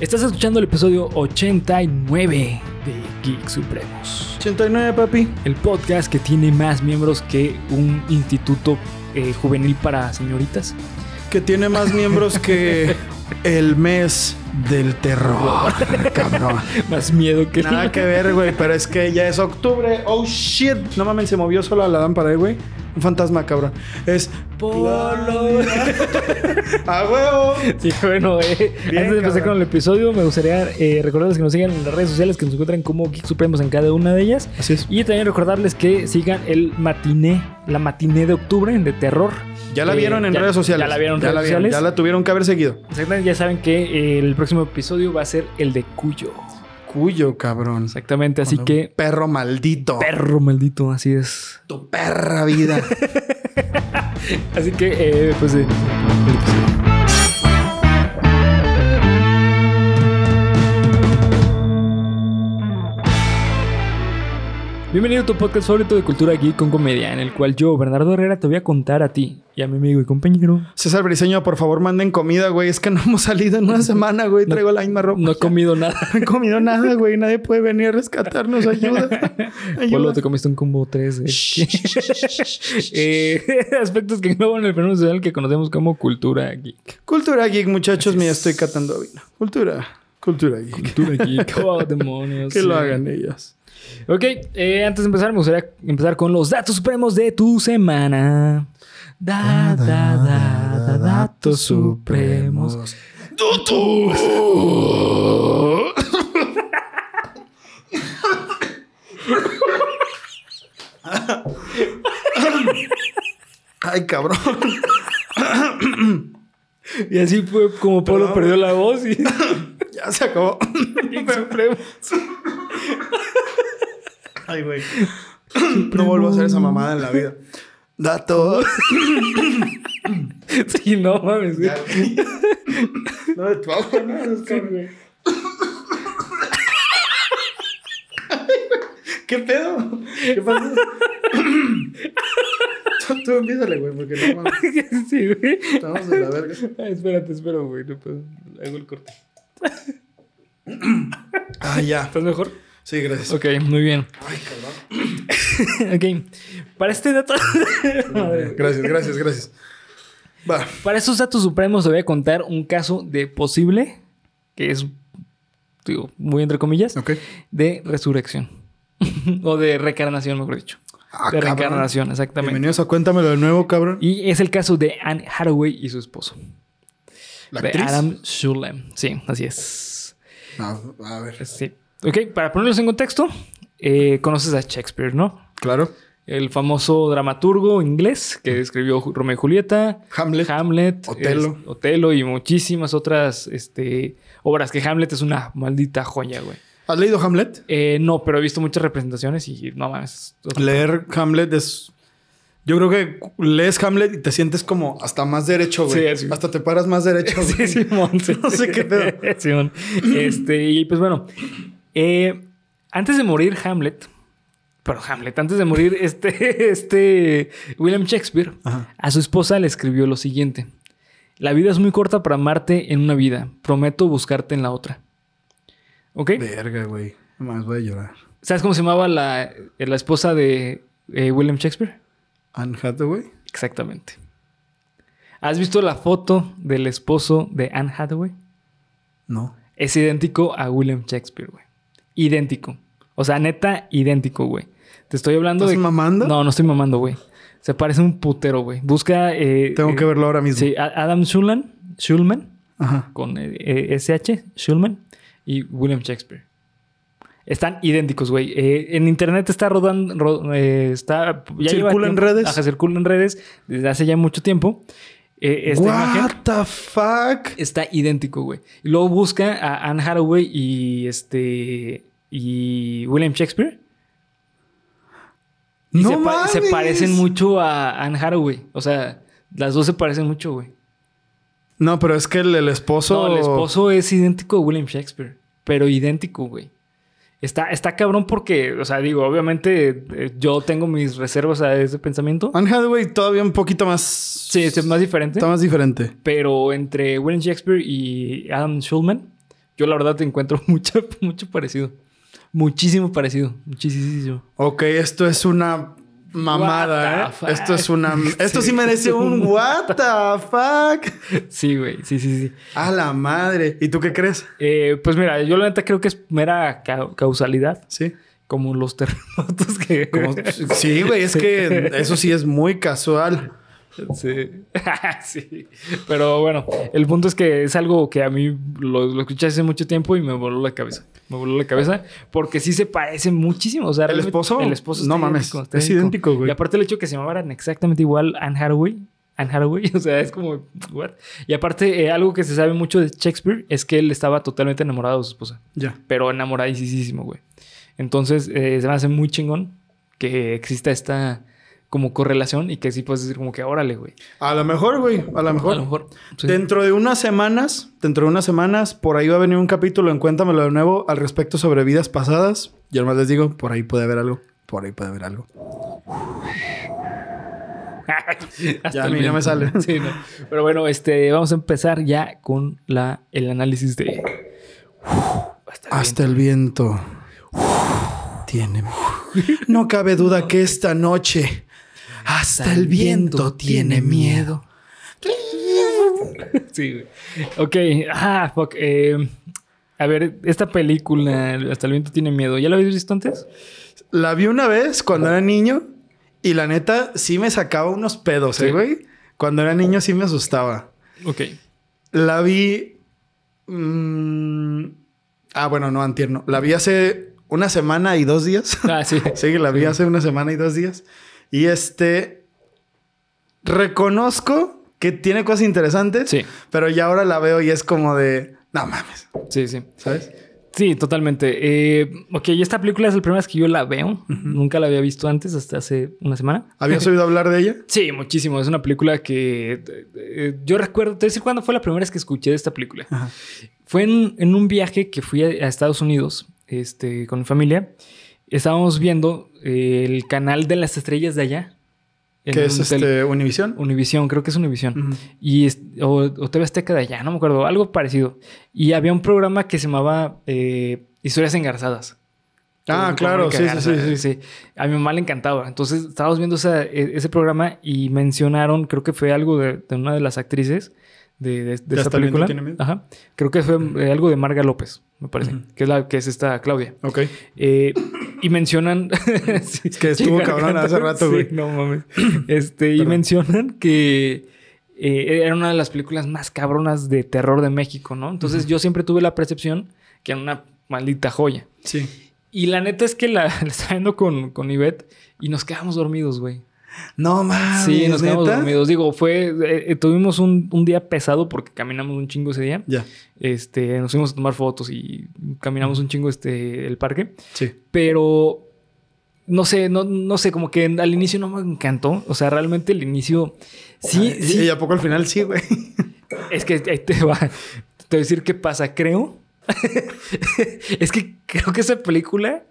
Estás escuchando el episodio 89 de Geek Supremos. 89, papi. El podcast que tiene más miembros que un instituto eh, juvenil para señoritas. Que tiene más miembros que el mes del terror, cabrón. Más miedo que Nada que ver, güey, pero es que ya es octubre. Oh shit. No mames, se movió sola la lámpara, eh, güey. Un fantasma, cabrón. Es Polo. ¡A huevo! Sí, bueno, eh, Bien, antes de empezar con el episodio, me gustaría eh, recordarles que nos sigan en las redes sociales, que nos encuentran como Geek Supremos en cada una de ellas. Así es. Y también recordarles que sigan el matiné, la matiné de octubre de terror. Ya la Eh, vieron en ya- redes sociales. Ya la vieron en redes la vieron, sociales. Ya la tuvieron que haber seguido. Exactamente, ya saben que el próximo episodio va a ser el de Cuyo. Cuyo, cabrón. Exactamente, así que... Perro maldito. Perro maldito, así es. Tu perra vida. Así que, eh, pues... eh, Bienvenido a tu podcast favorito de cultura geek con comedia, en el cual yo, Bernardo Herrera, te voy a contar a ti y a mi amigo y compañero. César Briseño, por favor, manden comida, güey. Es que no hemos salido en una semana, güey. No- Traigo la misma ropa. No he comido nada. No he comido nada, güey. Nadie puede venir a rescatarnos. Ayuda. Polo, Ayuda. te comiste un combo 3. eh, aspectos que engloban el fenómeno social que conocemos como cultura geek. Cultura geek, muchachos. Mira, estoy catando vino. Cultura. Cultura geek. Cultura geek. Oh, demonios. Que lo hagan ellas. Ok, eh, antes de empezar, me gustaría empezar con los datos supremos de tu semana. Da, da, da, da, datos supremos. Ay, cabrón. Y así fue como Polo Perdón. perdió la voz y. Ya se acabó. supremos. Ay, güey. No vuelvo a hacer esa mamada en la vida. Datos. Sí, no mames. güey. No, de tu agua, no, es que, güey. ¿Qué pedo? ¿Qué pasó? tú, tú güey, porque no mames. Sí, güey. Estamos de la verga. Ay, espérate, espero, güey. No puedo. Hago el corte. Ah, ya. ¿Estás mejor? Sí, gracias. Ok, muy bien. Ay, cabrón. ok. Para este dato. Gracias, gracias, gracias. Va. Para estos datos supremos te voy a contar un caso de posible, que es, digo, muy entre comillas, Ok. de resurrección. o de reencarnación, mejor dicho. Ah, de cabrón. reencarnación, exactamente. Bienvenidos a Cuéntamelo de nuevo, cabrón. Y es el caso de Anne Hathaway y su esposo. ¿La de actriz? Adam Shulem. Sí, así es. No, a ver. Sí. Ok, para ponerlos en contexto, eh, conoces a Shakespeare, ¿no? Claro. El famoso dramaturgo inglés que escribió Romeo y Julieta, Hamlet. Hamlet, Otelo. es- Otelo y muchísimas otras este, obras. Que Hamlet es una maldita joya, güey. ¿Has leído Hamlet? Eh, no, pero he visto muchas representaciones y no mames. Leer Hamlet es. Yo creo que lees Hamlet y te sientes como hasta más derecho, güey. Sí. Hasta te paras más derecho, Sí, güey. Simón. sí. No sé qué pedo. Simón. Este, y pues bueno, eh, antes de morir Hamlet, pero Hamlet, antes de morir este, este William Shakespeare, Ajá. a su esposa le escribió lo siguiente. La vida es muy corta para amarte en una vida. Prometo buscarte en la otra. ¿Ok? Verga, güey. Más voy a llorar. ¿Sabes cómo se llamaba la, la esposa de eh, William Shakespeare? Anne Hathaway. Exactamente. ¿Has visto la foto del esposo de Anne Hathaway? No. Es idéntico a William Shakespeare, güey. Idéntico. O sea, neta, idéntico, güey. Te estoy hablando ¿Estás de. mamando? No, no estoy mamando, güey. Se parece un putero, güey. Busca. eh, Tengo eh, que verlo ahora mismo. Sí, Adam Schulman, Schulman Ajá. con eh, eh, SH, Schulman y William Shakespeare. Están idénticos, güey. Eh, en internet está rodando, ro- eh, está... ya ¿Circula en redes? Ajá, circula en redes desde hace ya mucho tiempo. Eh, esta imagen What the fuck? está idéntico, güey. Y luego busca a Anne Hathaway y este... Y William Shakespeare. Y No se, pa- se mames. parecen mucho a Anne Hathaway. O sea, las dos se parecen mucho, güey. No, pero es que el, el esposo. No, el esposo es idéntico a William Shakespeare. Pero idéntico, güey. Está, está cabrón porque, o sea, digo, obviamente eh, yo tengo mis reservas a ese pensamiento. Anne Hathaway todavía un poquito más. Sí, es más diferente. Está más diferente. Pero entre William Shakespeare y Adam Schulman, yo la verdad te encuentro mucho, mucho parecido. Muchísimo parecido. Muchísimo. Ok, esto es una mamada, ¿eh? Esto es una... Esto sí merece un what the fuck. Sí, güey. Sí, sí, sí. A la madre. ¿Y tú qué crees? Eh, pues mira, yo la neta creo que es mera ca- causalidad. Sí. Como los terremotos que... Como- sí, güey, es que eso sí es muy casual. Sí. sí. Pero bueno, el punto es que es algo que a mí lo, lo escuché hace mucho tiempo y me voló la cabeza. Me voló la cabeza porque sí se parece muchísimo. O sea, ¿El esposo? El esposo No mames, idéntico, está es idéntico, güey. Y aparte el hecho que se llamaran exactamente igual Anne Hathaway. Anne Hathaway, o sea, es como, what? Y aparte, eh, algo que se sabe mucho de Shakespeare es que él estaba totalmente enamorado de su esposa. Ya. Pero enamoradísimo, güey. Entonces, eh, se me hace muy chingón que exista esta como correlación y que sí puedes decir como que órale, güey. A lo mejor, güey. A lo mejor. A lo mejor. sí. Dentro de unas semanas, dentro de unas semanas, por ahí va a venir un capítulo en Cuéntamelo de nuevo al respecto sobre vidas pasadas. Yo nomás les digo, por ahí puede haber algo. Por ahí puede haber algo. Hasta Ya a mí no me sale. Sí, no. Pero bueno, este, vamos a empezar ya con la, el análisis de. Hasta el Hasta el viento. Tiene. No cabe duda que esta noche. Hasta el viento tiene miedo. Sí, güey. Ok. Ah, fuck. eh, a ver, esta película, Hasta el viento tiene miedo. ¿Ya la habéis visto antes? La vi una vez cuando era niño y la neta sí me sacaba unos pedos, ¿eh, Sí. güey? Cuando era niño sí me asustaba. Ok. La vi. mm, ah, bueno, no, antier, no. La vi hace una semana y dos días. Ah, sí. sí, la vi hace una semana y dos días. Y este. Reconozco que tiene cosas interesantes. Sí. Pero ya ahora la veo y es como de. No mames. Sí, sí. ¿Sabes? Sí, totalmente. Eh, ok, esta película es la primera vez que yo la veo. Nunca la había visto antes, hasta hace una semana. ¿Habías oído hablar de ella? Sí, muchísimo. Es una película que eh, eh, yo recuerdo. Te voy a decir cuándo fue la primera vez que escuché de esta película. Ajá. Fue en, en un viaje que fui a, a Estados Unidos este, con mi familia. Estábamos viendo eh, el canal de las estrellas de allá. ¿Qué es este Univisión? Univisión, creo que es Univisión. Y es- o, o TV Azteca de allá, no me acuerdo, algo parecido. Y había un programa que se llamaba eh, Historias Engarzadas. Ah, claro, sí, sí, Garza, sí, sí. A mi mamá le encantaba. Entonces estábamos viendo esa- e- ese programa y mencionaron, creo que fue algo de, de una de las actrices de, de, de esta película. tiene miedo. Ajá. Creo que fue eh, algo de Marga López, me parece. Que es la que es esta Claudia. Ok. Eh, y mencionan. Sí, Es que estuvo cabrón hace rato, sí, güey. no mames. Este, y mencionan que eh, era una de las películas más cabronas de terror de México, ¿no? Entonces yo siempre tuve la percepción que era una maldita joya. Sí. Y la neta es que la, la estaba viendo con, con Ivette y nos quedamos dormidos, güey. No mames. Sí, nos quedamos ¿neta? dormidos. Digo, fue. eh, eh, tuvimos un, un día pesado porque caminamos un chingo ese día. Ya. Este, nos fuimos a tomar fotos y caminamos un chingo este, el parque. Sí. Pero no sé, no, no sé, como que al inicio no me encantó. O sea, realmente el inicio. Sí, Ay, sí. Y a poco al final sí, güey. Es que ahí te va. Te voy a decir qué pasa, creo. es que creo que esa película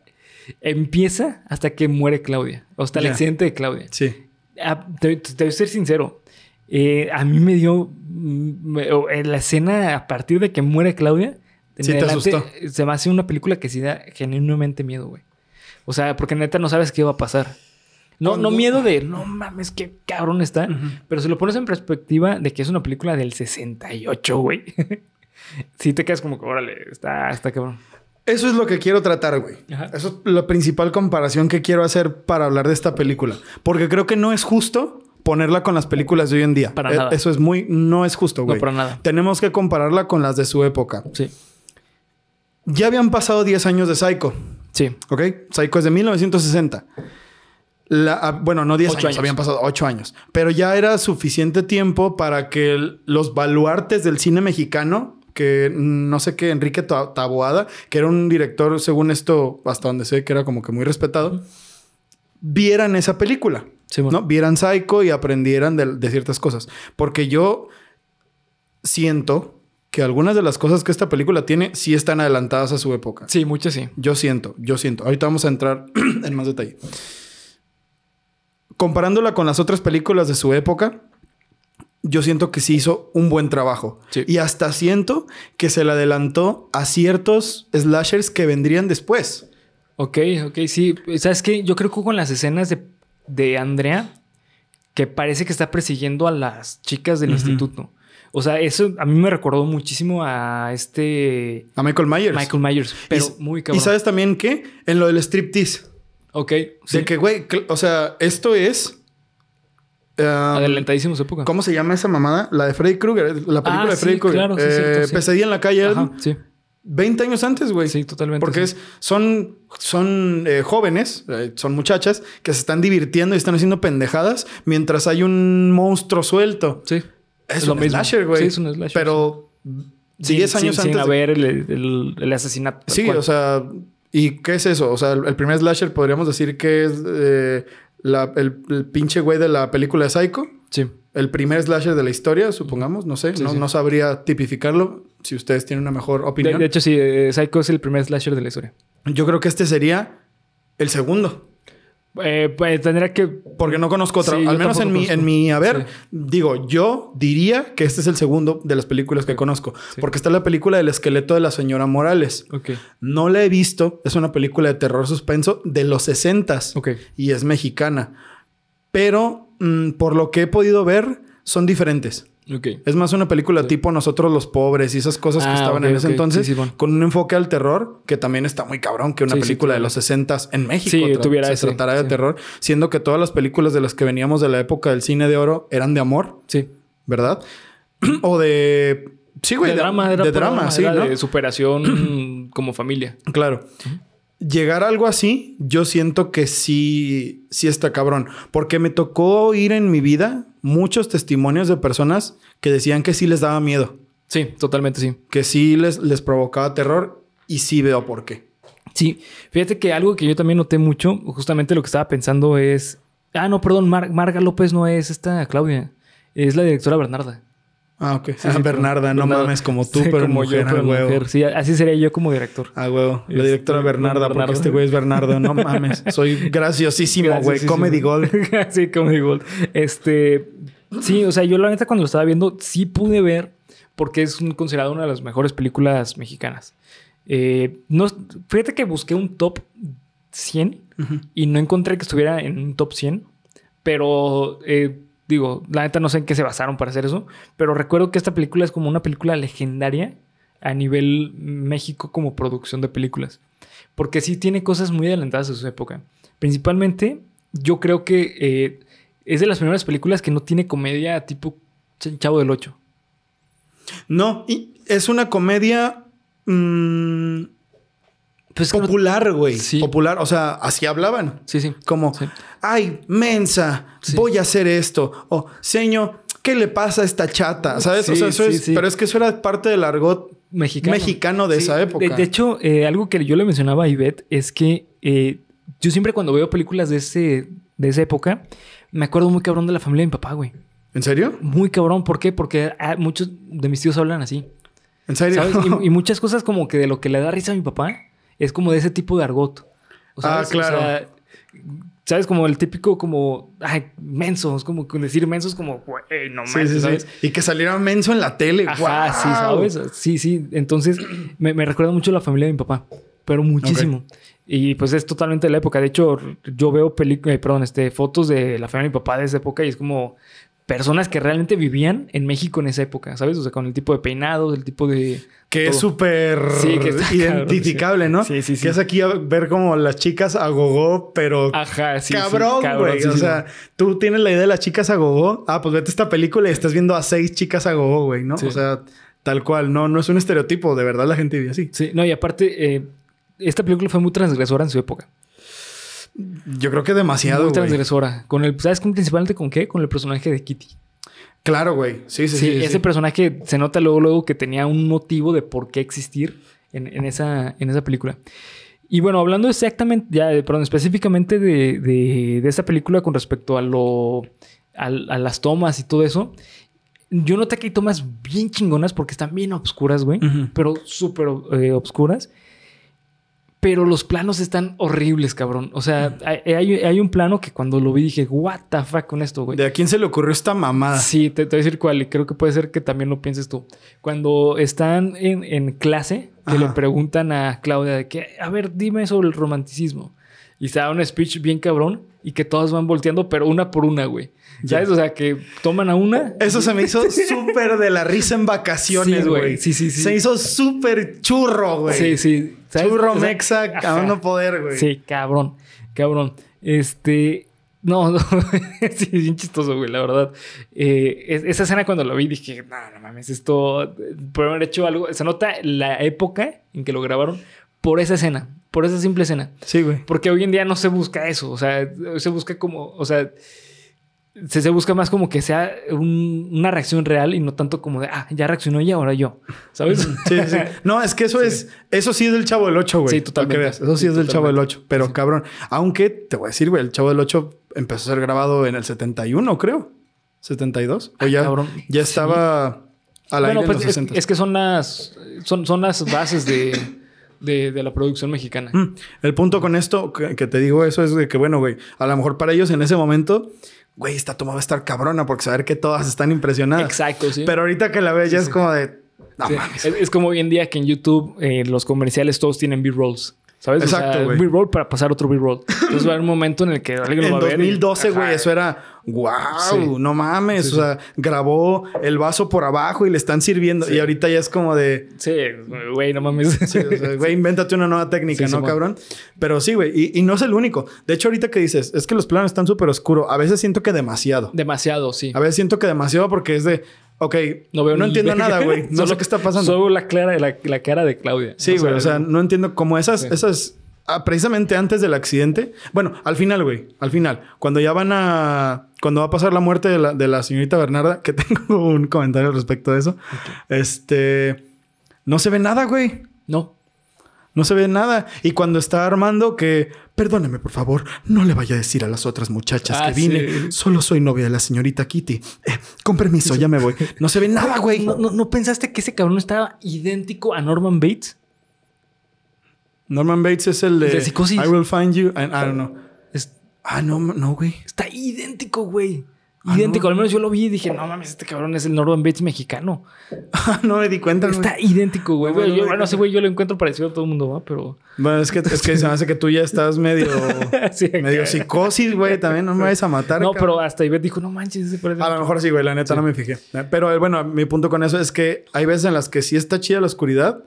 empieza hasta que muere Claudia. O hasta el Ya. accidente de Claudia. Sí. Ah, te, te voy a ser sincero. Eh, a mí me dio. mm, me- en la escena a partir de que muere Claudia. Sí te asustó. Se me hace una película que sí da genuinamente miedo, güey. O sea, porque neta no sabes qué va a pasar. No, no miedo de no mames, qué cabrón está. Pero si lo pones en perspectiva de que es una película del 68, güey. sí te quedas como que, órale, está, está cabrón. Eso es lo que quiero tratar, güey. Ajá. Eso es la principal comparación que quiero hacer para hablar de esta película. Porque creo que no es justo ponerla con las películas de hoy en día. Para Eh, nada. Eso es muy... No es justo, güey. No, para nada. Tenemos que compararla con las de su época. Sí. Ya habían pasado 10 años de Psycho, Sí. ¿ok? Psycho es de 1960. La- ah, bueno, no 10 Ocho años, años. habían pasado 8 años. Pero ya era suficiente tiempo para que el- los baluartes del cine mexicano, que no sé qué, Enrique Ta- Taboada, que era un director, según esto, hasta donde sé que era como que muy respetado, vieran esa película. Sí, bueno. ¿no? Vieran Psycho y aprendieran de, de ciertas cosas. Porque yo siento que algunas de las cosas que esta película tiene sí están adelantadas a su época. Sí, mucho sí. Yo siento, yo siento. Ahorita vamos a entrar en más detalle. Comparándola con las otras películas de su época, yo siento que sí hizo un buen trabajo. Sí. Y hasta siento que se le adelantó a ciertos slashers que vendrían después. Ok, ok, sí. ¿Sabes qué? Yo creo que con las escenas de, de Andrea, que parece que está persiguiendo a las chicas del instituto. O sea, eso a mí me recordó muchísimo a este A Michael Myers. Michael Myers, pero Y- muy ¿Y cabrón. sabes también qué? En lo del striptease. Ok, sí. De que, güey, o sea, esto es... um, Adelantadísimo su época. ¿Cómo se llama esa mamada? La de Freddy Krueger, la película Ah, de Freddy sí, Krueger. claro, sí, Eh, cierto, sí. Pesadilla en la calle, Ajá, sí. 20 años antes, güey. Sí, totalmente. Porque sí. es, son, son eh, jóvenes, eh, son muchachas que se están divirtiendo y están haciendo pendejadas mientras hay un monstruo suelto. Sí. Es, lo un mismo. slasher, güey. Sí, es un slasher, Pero Sin- 10 años sin, antes. Sin haber el, el- el asesinato. Sí, cual. o sea, ¿y qué es eso? O sea, el, el primer slasher podríamos decir que es eh, la- el, el pinche güey de la película de Psycho. Sí. El primer slasher de la historia, supongamos, no sé, Sí, no, sí. no sabría tipificarlo. Si ustedes tienen una mejor De, opinión. de hecho, sí, eh, Psycho es el primer slasher de la historia. Yo creo que este sería el segundo. Eh, pues tendría que. Porque no conozco otra. Sí, Al menos en mi, en mi haber, Sí. digo, yo diría que este es el segundo de las películas que conozco. Sí. Porque está la película del esqueleto de la señora Morales. Ok. No la he visto. Es una película de terror suspenso de los 60 Ok. y es mexicana. Pero mm, por lo que he podido ver, son diferentes. Es más una película tipo Nosotros los pobres y esas cosas que Ah, estaban en ese entonces, Sí, sí, bueno. con un enfoque al terror que también está muy cabrón que una película de los 60 en México Sí, tra- tuviera se ese, tratara de terror, siendo que todas las películas de las que veníamos de la época del cine de oro eran de amor, Sí. ¿verdad? o de sí, güey, de drama, era de drama, sí, era ¿no? De superación como familia. Claro. Llegar a algo así, yo siento que sí, sí está cabrón. Porque me tocó oír en mi vida muchos testimonios de personas que decían que sí les daba miedo. Sí, totalmente sí. Que sí les, les provocaba terror. Y sí veo por qué. Sí, fíjate que algo que yo también noté mucho, justamente lo que estaba pensando es. Ah, no, perdón, Mar- Marga López no es esta Claudia, es la directora Bernarda. Ah, ok. Sí, Ah, sí, Bernarda, no Bernarda. mames, como tú, Sí, pero como mujer, yo, pero a huevo. mujer. Sí, así sería yo como director. A huevo. La Este, directora Bernarda, porque este güey es Bernardo. No mames. Soy graciosísimo, güey. Comedy Gold. sí, Comedy Gold. Este, sí, o sea, yo la neta cuando lo estaba viendo sí pude ver porque es un- considerado una de las mejores películas mexicanas. Eh, no, fíjate que busqué un top 100 Ujú. y no encontré que estuviera en un top 100, pero eh, digo, la neta no sé en qué se basaron para hacer eso, pero recuerdo que esta película es como una película legendaria a nivel México como producción de películas, porque sí tiene cosas muy adelantadas de su época. Principalmente, yo creo que eh, es de las primeras películas que no tiene comedia tipo Ch- Chavo del 8. No, y es una comedia mm, Pues popular, güey. Sí. Popular. O sea, así hablaban. Sí, sí. Como, Sí. Ay, mensa, Sí. voy a hacer esto. O, señor, ¿qué le pasa a esta chata? ¿Sabes? o Sí, sea, eso sí, es. Pero es que eso era parte del argot mexicano. mexicano de esa época. De, de hecho, eh, algo que yo le mencionaba a Ivette es que eh, yo siempre cuando veo películas de, ese, de esa época, me acuerdo muy cabrón de la familia de mi papá, güey. ¿En serio? Muy cabrón. ¿Por qué? Porque ah, muchos de mis tíos hablan así. ¿En serio? ¿Sabes? Y, y muchas cosas como que de lo que le da risa a mi papá es como de ese tipo de argot. O Ah, ¿sabes? O claro. sea, ¿Sabes? Como el típico como... Ay, menso. Es como con decir menso es como... Güey, no Sí. ¿sabes? Y que saliera menso en la tele. Ajá, sí. ¿sabes? Sí, sí. Entonces, me, me recuerda mucho a la familia de mi papá, pero muchísimo. Y pues es totalmente de la época. De hecho, yo veo películas, perdón, este, fotos de la familia de mi papá de esa época y es como personas que realmente vivían en México en esa época, ¿sabes? O sea, con el tipo de peinados, el tipo de... Que es súper Sí, identificable, cabrón, ¿no? sí. Sí, sí, sí. Que es aquí ver como las chicas a gogó, pero Ajá, sí. sí, cabrón, güey. o sea, tú tienes la idea de las chicas a gogó. Ah, pues vete esta película y estás viendo a seis chicas a gogó, güey, ¿no? Sí. O sea, tal cual. No, no es un estereotipo. De verdad la gente vive así. Sí, no, y aparte, eh, esta película fue muy transgresora en su época. Yo creo que demasiado, muy güey. transgresora. Con el, ¿Sabes con, principalmente con qué? Con el personaje de Kitty. Claro, güey. Sí, sí, Sí, ese sí. personaje se nota luego, luego que tenía un motivo de por qué existir en, en esa, en esa película. Y bueno, hablando exactamente, ya, eh, perdón, específicamente de, de, de esta película con respecto a lo. A, a las tomas y todo eso. Yo noté que hay tomas bien chingonas porque están bien obscuras, güey. Pero súper eh, obscuras. Pero los planos están horribles, cabrón. O sea, hay, hay- un plano que cuando lo vi dije, what the fuck con esto, güey. ¿De a quién se le ocurrió esta mamada? Sí, te, te voy a decir cuál, y creo que puede ser que también lo pienses tú. Cuando están en, en clase, que le preguntan a Claudia de que, a ver, dime sobre el romanticismo. Y se da un speech bien cabrón y que todas van volteando, pero una por una, güey. ¿Sabes? O sea, que toman a una. Eso se me hizo súper de la risa en vacaciones, Sí, güey. Sí, sí, sí. Se hizo súper churro, güey. Sí, sí. ¿sabes? Churro O sea, mexa, acabando poder, güey. Sí, cabrón. Cabrón. Este. No, no. sí, es bien chistoso, güey, la verdad. Eh, es- esa escena cuando lo vi dije, no, no mames, esto. Por haber hecho algo. Se nota la época en que lo grabaron por esa escena, por esa simple escena. Sí, güey. Porque hoy en día no se busca eso. O sea, se busca como. O sea. Se, se busca más como que sea un- una reacción real y no tanto como de, ah, ya reaccionó ella, ahora yo. ¿Sabes? Sí, sí. No, es que eso es... Eso sí es del Chavo del 8, güey. Sí, para que totalmente. veas. Eso sí, Sí, es del Chavo del totalmente. 8. Pero Sí. cabrón. Aunque, te voy a decir, güey, el Chavo del 8 empezó a ser grabado en el 71, creo. 72. O ya, cabrón. ya estaba al aire Bueno, en pues los es, 60. es que son las, son, son las bases de, de, de la producción mexicana. Mm. El punto con esto, que, que te digo eso, es de que, bueno, güey, a lo mejor para ellos en ese momento, güey, esta toma va a estar cabrona porque saber que todas están impresionadas. Exacto, sí. Pero ahorita que la ves ya es como de, no Sí. mames. Es, es como hoy en día que en YouTube eh, los comerciales todos tienen B-rolls. ¿Sabes? Exacto, o sea, güey. B-roll para pasar otro B-roll. Entonces va a haber un momento en el que alguien lo En va a ver. y- 2012, güey, eso era wow, Sí. no mames. Sí, o sea, grabó el vaso por abajo y le están sirviendo. Sí. Y ahorita ya es como de, Sí, güey, no mames. sí, o sea, güey, invéntate una nueva técnica, ¿no, cabrón? Pero sí, güey, y, y no es el único. De hecho, ahorita que dices, es que los planos están súper oscuros. A veces siento que demasiado. Demasiado, sí. A veces siento que demasiado porque es de, ok, No veo no entiendo nada, güey. No Solo- sé qué está pasando. Solo la, clara, la, la cara de Claudia. Sí, güey. O sea, no entiendo cómo esas, esas. Ah, precisamente antes del accidente. Bueno, al final, güey. Al final. Cuando ya van a. Cuando va a pasar la muerte de la, de la señorita Bernarda, que tengo un comentario al respecto de eso. Este. No se ve nada, güey. No. No se ve nada. Y cuando está Armando, que. Perdóneme, por favor. No le vaya a decir a las otras muchachas Ah, que vine. sí. Solo soy novia de la señorita Kitty. Eh, con permiso, ya me voy. No se ve nada, güey. ¿No, no, no pensaste que ese cabrón estaba idéntico a Norman Bates? Norman Bates es el de. De Psicosis. I will find you. and- I don't know. Es- Ah, no, no, güey. está idéntico, güey. Ah, Idéntico. no. Al menos yo lo vi y dije, no mames, este cabrón es el Norman Bates mexicano. no me di cuenta, güey. Está idéntico, güey. No, no, Yo- no, bueno, no. ese güey yo lo encuentro parecido a todo el mundo, ¿va? Pero... Bueno, es que, es que se me hace que tú ya estás medio, Sí, medio psicosis, güey. También no me vayas a matar. No, cabrón. pero hasta Ivette dijo, no manches, ese parece... A lo mejor sí, güey. La neta no me fijé. Pero eh, bueno, mi punto con eso es que hay veces en las que sí está chida la oscuridad,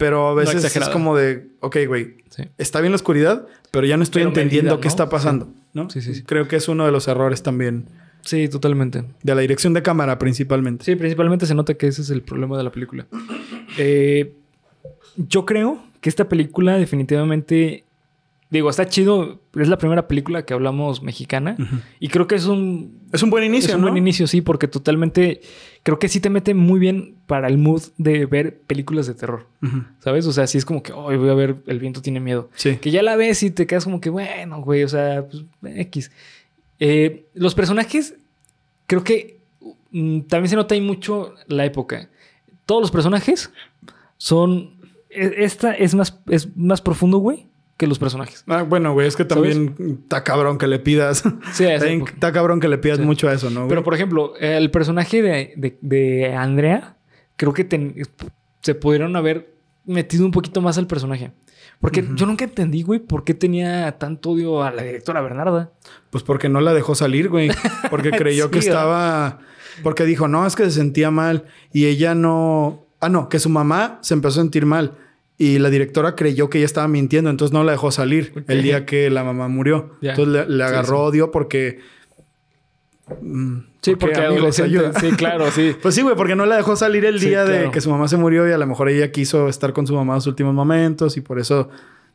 pero a veces es como de, ok, güey, Sí. está bien la oscuridad, pero ya no estoy Pero entendiendo medida, qué está pasando, ¿no? Sí, sí, sí. Creo que es uno de los errores también Sí, totalmente. de la dirección de cámara principalmente. Sí, principalmente se nota que ese es el problema de la película. Eh, yo creo que esta película definitivamente... Digo, está chido. Es la primera película que hablamos mexicana. Y creo que es un... Es un buen inicio, es un ¿no? buen inicio, sí, porque totalmente... Creo que sí te mete muy bien para el mood de ver películas de terror. ¿Sabes? O sea, sí es como que, hoy voy a ver El viento tiene miedo. Sí. Que ya la ves y te quedas como que, bueno, güey, o sea, pues, X. Eh, los personajes, creo que mm, también se nota ahí mucho la época. Todos los personajes son. e- Esta es más, es más profundo, güey, que los personajes. Ah, bueno, güey, es que también está cabrón que le pidas. Sí, Está cabrón que le pidas Sí. mucho a eso, ¿no? güey? Pero, por ejemplo, el personaje de, de- de Andrea, creo que ten- se pudieron haber metido un poquito más al personaje. Porque yo nunca entendí, güey, por qué tenía tanto odio a la directora Bernarda. Pues porque no la dejó salir, güey. Porque creyó Sí, que estaba. Porque dijo, no, es que se sentía mal. Y ella no. Ah, no, que su mamá se empezó a sentir mal. Y la directora creyó que ella estaba mintiendo, entonces no la dejó salir el día que la mamá murió. Entonces le, le Sí, agarró sí. odio porque. mm, Sí, porque amigos, adolescente. ayuda. Sí, claro, sí. Pues sí, güey, porque no la dejó salir el Sí, día de que su mamá se murió y a lo mejor ella quiso estar con su mamá en los últimos momentos y por eso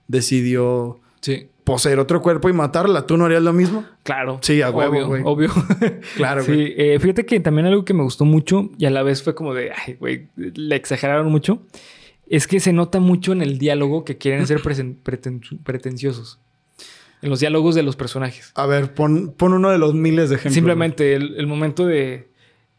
decidió Sí, poseer otro cuerpo y matarla. ¿Tú no harías lo mismo? claro. Sí, a huevo, obvio, güey. obvio. Claro, sí, güey. eh, fíjate que también algo que me gustó mucho y a la vez fue como de, ay, güey, le exageraron mucho. Es que se nota mucho en el diálogo que quieren ser preten- pretenciosos. En los diálogos de los personajes. A ver, pon, pon uno de los miles de ejemplos. Simplemente el, el momento de,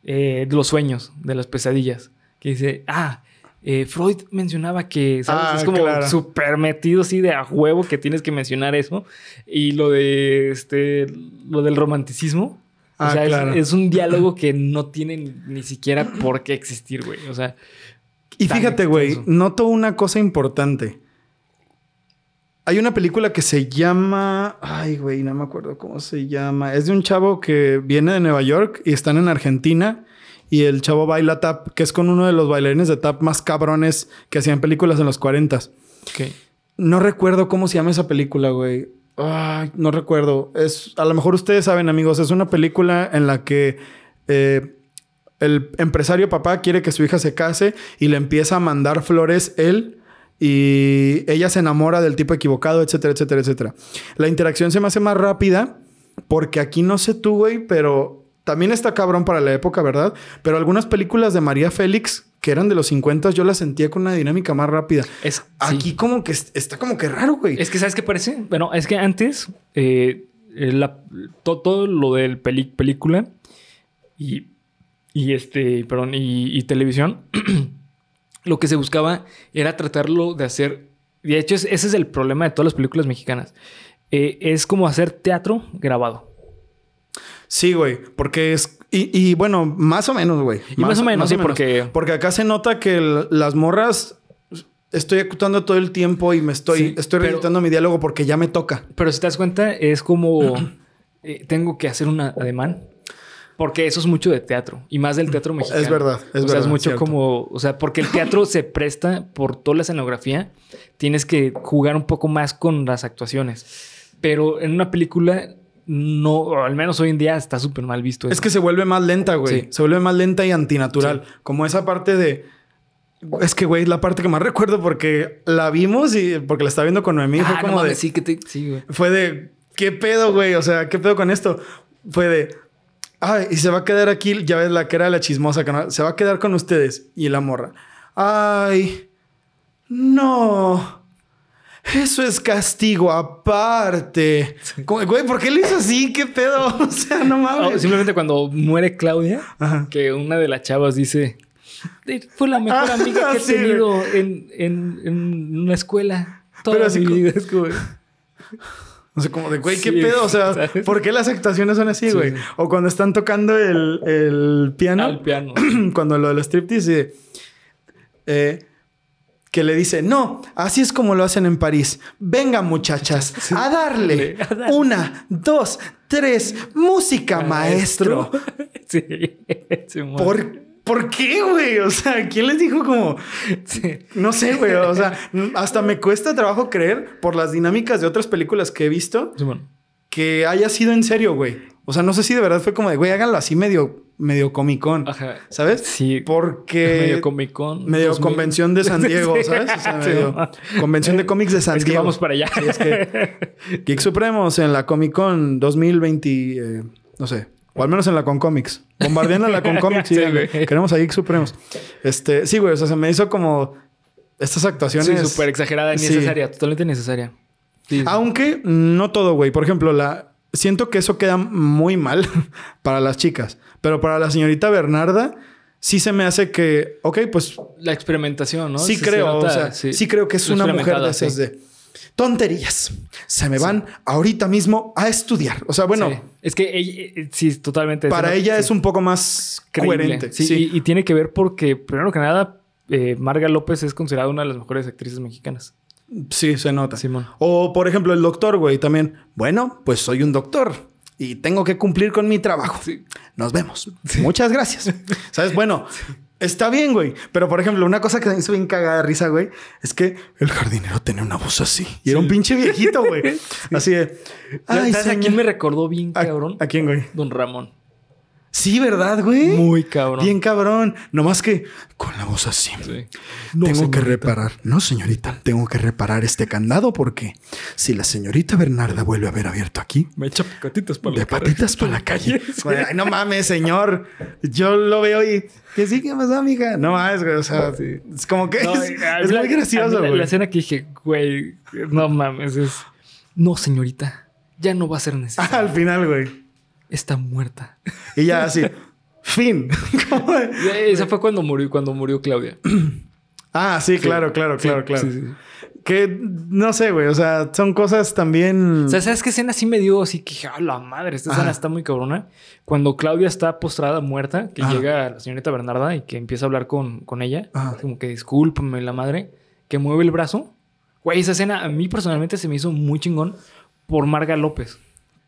eh, de los sueños, de las pesadillas. Que dice, ah, eh, Freud mencionaba que, ¿sabes? Ah, es como claro. súper metido así de a huevo que tienes que mencionar eso. Y lo de este, lo del romanticismo. Ah, o sea, es- claro. es, un diálogo que no tiene ni siquiera por qué existir, güey. O sea, Y fíjate, güey, noto una cosa importante. Hay una película que se llama. Ay, güey, no me acuerdo cómo se llama. Es de un chavo que viene de Nueva York y están en Argentina. Y el chavo baila tap, que es con uno de los bailarines de tap más cabrones que hacían películas en los 40 ok. No recuerdo cómo se llama esa película, güey. Ay, no recuerdo. Es, a lo mejor ustedes saben, amigos, es una película en la que eh, el empresario papá quiere que su hija se case y le empieza a mandar flores él y ella se enamora del tipo equivocado, etcétera, etcétera, etcétera. La interacción se me hace más rápida porque aquí no sé tú, güey, pero también está cabrón para la época, ¿verdad? Pero algunas películas de María Félix que eran de los 50 yo las sentía con una dinámica más rápida. Es, sí. Aquí como que es- está como que raro, güey. Es que, ¿sabes qué parece? Bueno, es que antes, eh, eh, la- to- todo lo del peli- película y, y este, perdón, y, y televisión, lo que se buscaba era tratarlo de hacer. De hecho, es- ese es el problema de todas las películas mexicanas. Eh, es como hacer teatro grabado. Sí, güey, porque es... Y, y bueno, más o menos, güey. Y más o menos, sí, porque- Porque acá se nota que el- las morras... Estoy actuando todo el tiempo y me estoy... Sí, estoy pero- reeditando mi diálogo porque ya me toca. Pero si te das cuenta, es como eh, tengo que hacer un ademán. Porque eso es mucho de teatro y más del teatro mexicano. Es verdad, es o sea, verdad, es mucho cierto. como, o sea, porque el teatro se presta por toda la escenografía, tienes que jugar un poco más con las actuaciones. Pero en una película, no, al menos hoy en día está súper mal visto. Es eso. que se vuelve más lenta, güey. Sí. Se vuelve más lenta y antinatural. Como esa parte de... Es que, güey, es la parte que más recuerdo porque la vimos y porque la estaba viendo con Noemí. Ah, fue no como mames, de... sí, que te, sí, güey. Fue de, ¿qué pedo, güey? O sea, ¿qué pedo con esto? Fue de, ay, y se va a quedar aquí, ya ves la que era la chismosa, que no- se va a quedar con ustedes. Y la morra, ay, no. Eso es castigo aparte. Güey, ¿por qué lo hizo así? ¿Qué pedo? O sea, no Oh, mames. simplemente cuando muere Claudia, Ajá. que una de las chavas dice, "Eh, fue la mejor Ah, amiga que he tenido en, en, en una escuela. Toda Pero así mi co- vida. Es como, O sea, como de, güey, ¿qué Sí, pedo? O sea, ¿sabes? ¿por qué las actuaciones son así, Sí, güey? sí. O cuando están tocando el, el piano. al piano. cuando lo del striptease, eh, eh, que le dice, no, así es como lo hacen en París. Venga, muchachas, a darle. A darle. Una, dos, tres, música, maestro. sí. sí. ¿Por, ¿Por qué, güey? O sea, ¿quién les dijo como... Sí. No sé, güey. O sea, hasta me cuesta trabajo creer por las dinámicas de otras películas que he visto Sí, que haya sido en serio, güey. O sea, no sé si de verdad fue como de, güey, háganlo así medio, medio comicón. Ajá. ¿Sabes? Sí. Porque... medio Comic Con. Medio 2000. convención de San Diego. ¿sabes? O sea, medio convención de cómics de San Es que Diego. vamos para allá. Sí, es que Geek Supremos en la Comic Con 2020, eh, no sé, o al menos en la Con Comics. Bombardean a la Con Comics, sí, Sí, güey. Queremos a Geek Supremos. Este, sí, güey, o sea, se me hizo como estas Sí, actuaciones. súper exagerada, Sí. innecesaria, totalmente innecesaria. Sí, sí. Aunque no todo, güey. Por ejemplo, la siento que eso queda muy mal para las chicas, pero para la señorita Bernarda sí se me hace que, ok, pues La experimentación, ¿no? sí se creo, nota, o sea, sí. creo que es Lo una mujer de esas sí. de tonterías. Se me van ahorita mismo a estudiar. O sea, bueno, Sí. Es que ella, eh, sí, totalmente. para ella sí. es un poco más creíble. coherente. Sí, Y, y tiene que ver porque, primero que nada, eh, Marga López es considerada una de las mejores actrices mexicanas. sí, se nota. Simón. O, por ejemplo, el doctor, güey, también. Bueno, pues soy un doctor y tengo que cumplir con mi trabajo. Sí. Nos vemos. Muchas gracias. ¿Sabes? Bueno, está bien, güey. Pero, por ejemplo, una cosa que me hizo bien cagada de risa, güey, es que el jardinero tenía una voz así. Y era un pinche viejito, güey. Así de... Ay, ¿Sabes a señor. quién me recordó bien ¿A- cabrón? ¿A, quién, güey? Don Ramón. Sí, ¿verdad, güey? Muy cabrón. Bien cabrón. Nomás que con la voz así. Sí. tengo que reparar. No, señorita. Tengo que reparar este candado porque si la señorita Bernarda vuelve a haber abierto aquí, Me echa patitas para de patitas para la calle. Ay, no mames, señor. Yo lo veo y que sí, ¿qué pasó, mija? No mames, güey. O sea, es como que No, es, la- muy gracioso, la- güey. La escena que dije, güey, no mames, es. No, señorita, ya no va a ser necesario. Al final, güey. Está muerta. Y ya así, fin. Esa fue cuando murió, cuando murió Claudia. Ah, sí, claro, claro, claro, claro. sí, sí. Que no sé, güey. O sea, son cosas también. O sea, ¿sabes qué escena sí me dio así que dije, la madre, esta escena Ajá. está muy cabrona? Cuando Claudia está postrada, muerta, que Ajá. llega la señorita Bernarda y que empieza a hablar con, con ella, Ajá. como que discúlpame la madre, que mueve el brazo. Güey, esa escena a mí personalmente se me hizo muy chingón por Marga López.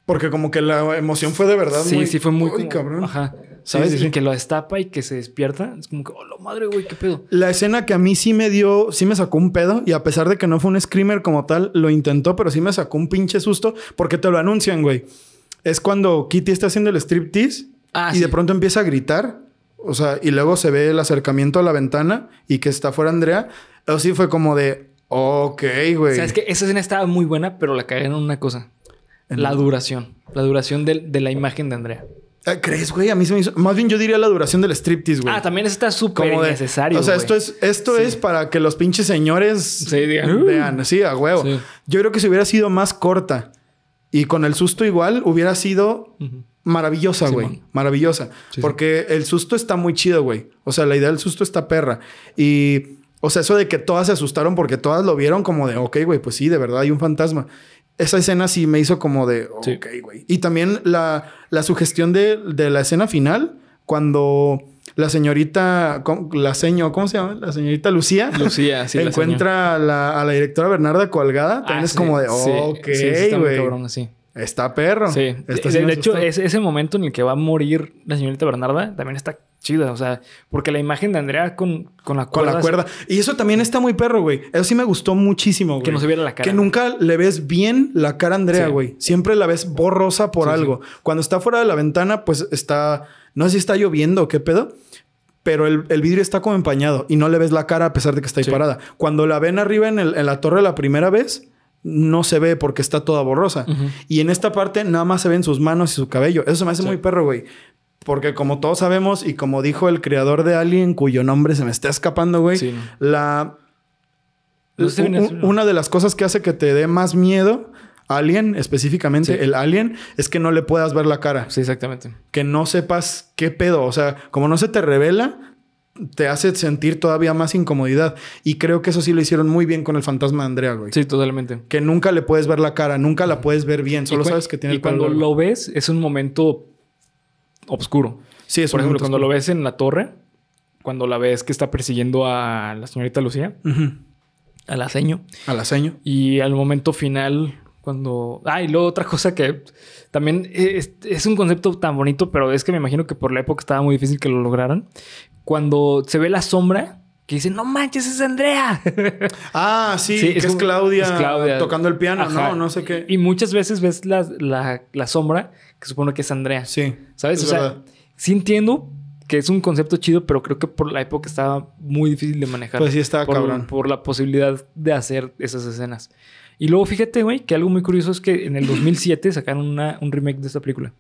Porque como que la emoción fue de verdad Sí, muy... sí, fue muy Uy, como- cabrón. Ajá. Sí, ¿Sabes? sí, sí. Que lo destapa y que se despierta. Es como que, oh, la madre, güey, qué pedo. La escena que a mí sí me dio, sí me sacó un pedo y a pesar de que no fue un screamer como tal, lo intentó, pero sí me sacó un pinche susto porque te lo anuncian, güey. Es cuando Kitty está haciendo el striptease Ah, y sí. de pronto empieza a gritar, o sea, y luego se ve el acercamiento a la ventana y que está fuera Andrea. Así fue como de, ok, güey. ¿Sabes que Esa escena estaba muy buena, pero la cagué en una cosa. La duración. La duración del- de, la imagen de Andrea. Ah, ¿Crees, güey? A mí se me hizo... Más bien yo diría la duración del striptease, güey. Ah, también está súper Como de- innecesario. O sea, güey. esto es, esto Sí. es para que los pinches señores Sí, digan, vean, sí, a huevo. Sí. Yo creo que si hubiera sido más corta y con el susto igual, hubiera sido maravillosa, güey. maravillosa. Porque el susto está muy chido, güey. O sea, la idea del susto está perra. Y, o sea, eso de que todas se asustaron porque todas lo vieron como de, ok, güey, pues sí, de verdad hay un fantasma. Esa escena sí me hizo como de, ok, güey. Y también la, la sugestión de, de la escena final, cuando la señorita, ¿cómo- la seño, ¿cómo se llama? La señorita Lucía. Lucía, sí. encuentra a la, a la directora Bernarda colgada. señora. También Ah, es sí, como de, ok, está güey. cabrón, sí. Está perro. Sí. Esta de, de hecho, ese, ese momento en el que va a morir la señorita Bernarda también está chida. O sea, porque la imagen de Andrea con, con la Con cuerda. la cuerda. Y eso también está muy perro, güey. Eso sí me gustó muchísimo, güey. Que no se viera la cara. Que nunca le ves bien la cara a Andrea, Sí. güey. Siempre la ves borrosa por Sí, algo. Cuando está fuera de la ventana, pues está... No sé si está lloviendo o qué pedo. Pero el, el vidrio está como empañado y no le ves la cara a pesar de que está ahí Sí. parada. Cuando la ven arriba en, el- en la torre la primera vez, no se ve porque está toda borrosa. Ujú. Y en esta parte nada más se ven sus manos y su cabello. Eso se me hace Sí. muy perro, güey. Porque como todos sabemos y como dijo el creador de Alien, cuyo nombre se me está escapando, güey, Sí, la... No sé un- una de las cosas que hace que te dé más miedo, Alien específicamente, Sí. el Alien, es que no le puedas ver la cara. Sí, exactamente. Que no sepas qué pedo. O sea, como no se te revela, te hace sentir todavía más incomodidad. Y creo que eso sí lo hicieron muy bien con el fantasma de Andrea, güey. Sí, totalmente. Que nunca le puedes ver la cara, nunca la puedes ver bien. Solo sabes que tiene Y el pelo cuando lo ves, es un momento oscuro. Sí, es Por ejemplo, cuando oscuro. lo ves en la torre, cuando la ves que está persiguiendo a la señorita Lucía, Ujú. a la seño, A la seño. y al momento final, cuando. Ah, y luego otra cosa que también es, es un concepto tan bonito, pero es que me imagino que por la época estaba muy difícil que lo lograran. Cuando se ve la sombra, que dicen, no manches, es Andrea. Ah, sí, Sí, que es Claudia es Claudia. tocando el piano, Ajá. ¿no? No sé qué. Y muchas veces ves la, la, la sombra que supone que es Andrea. Sí. ¿Sabes? es o sea, verdad. sí entiendo que es un concepto chido, pero creo que por la época estaba muy difícil de manejar. Pues sí estaba por, cabrón. Por la posibilidad de hacer esas escenas. Y luego fíjate, güey, que algo muy curioso es que en el 2007 sacaron una- un remake de esta película.